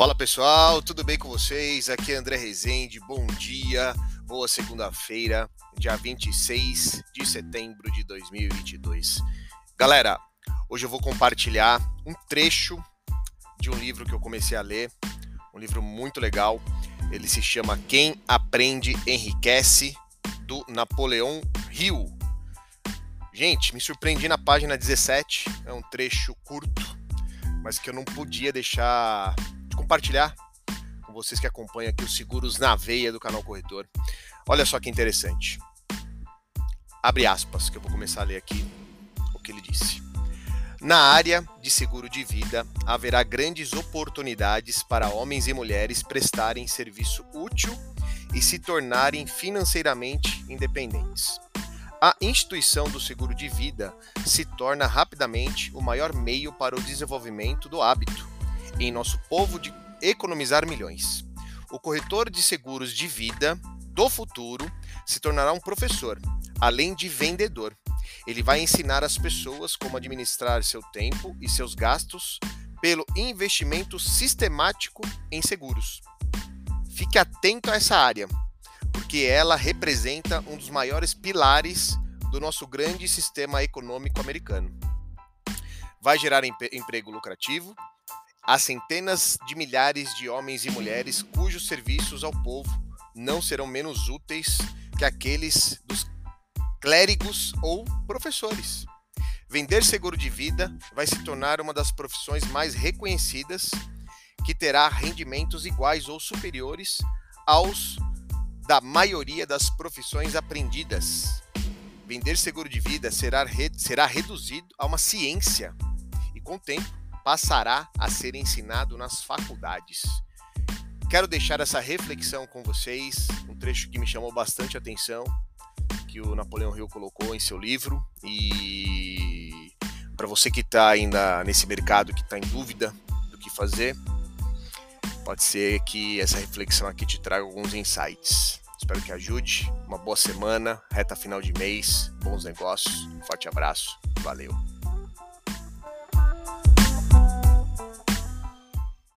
Fala pessoal, tudo bem com vocês? Aqui é André Rezende, bom dia, boa segunda-feira, dia 26 de setembro de 2022. Galera, hoje eu vou compartilhar um trecho de um livro que eu comecei a ler, um livro muito legal. Ele se chama Quem Aprende Enriquece, do Napoleão Hill. Gente, me surpreendi na página 17, é um trecho curto, mas que eu não podia deixar compartilhar com vocês que acompanham aqui os seguros na veia do canal Corretor. Olha só que interessante. Abre aspas, que eu vou começar a ler aqui o que ele disse. Na área de seguro de vida, haverá grandes oportunidades para homens e mulheres prestarem serviço útil e se tornarem financeiramente independentes. A instituição do seguro de vida se torna rapidamente o maior meio para o desenvolvimento do hábito em nosso povo de economizar milhões. O corretor de seguros de vida do futuro se tornará um professor, além de vendedor. Ele vai ensinar as pessoas como administrar seu tempo e seus gastos pelo investimento sistemático em seguros. Fique atento a essa área, porque ela representa um dos maiores pilares do nosso grande sistema econômico americano. Vai gerar emprego lucrativo, Há centenas de milhares de homens e mulheres cujos serviços ao povo não serão menos úteis que aqueles dos clérigos ou professores. Vender seguro de vida vai se tornar uma das profissões mais reconhecidas que terá rendimentos iguais ou superiores aos da maioria das profissões aprendidas. Vender seguro de vida será, será reduzido a uma ciência e, com o tempo, passará a ser ensinado nas faculdades. Quero deixar essa reflexão com vocês, um trecho que me chamou bastante atenção, que o Napoleão Hill colocou em seu livro. E para você que está ainda nesse mercado, que está em dúvida do que fazer, pode ser que essa reflexão aqui te traga alguns insights. Espero que ajude. Uma boa semana, reta final de mês, bons negócios. Um forte abraço. Valeu.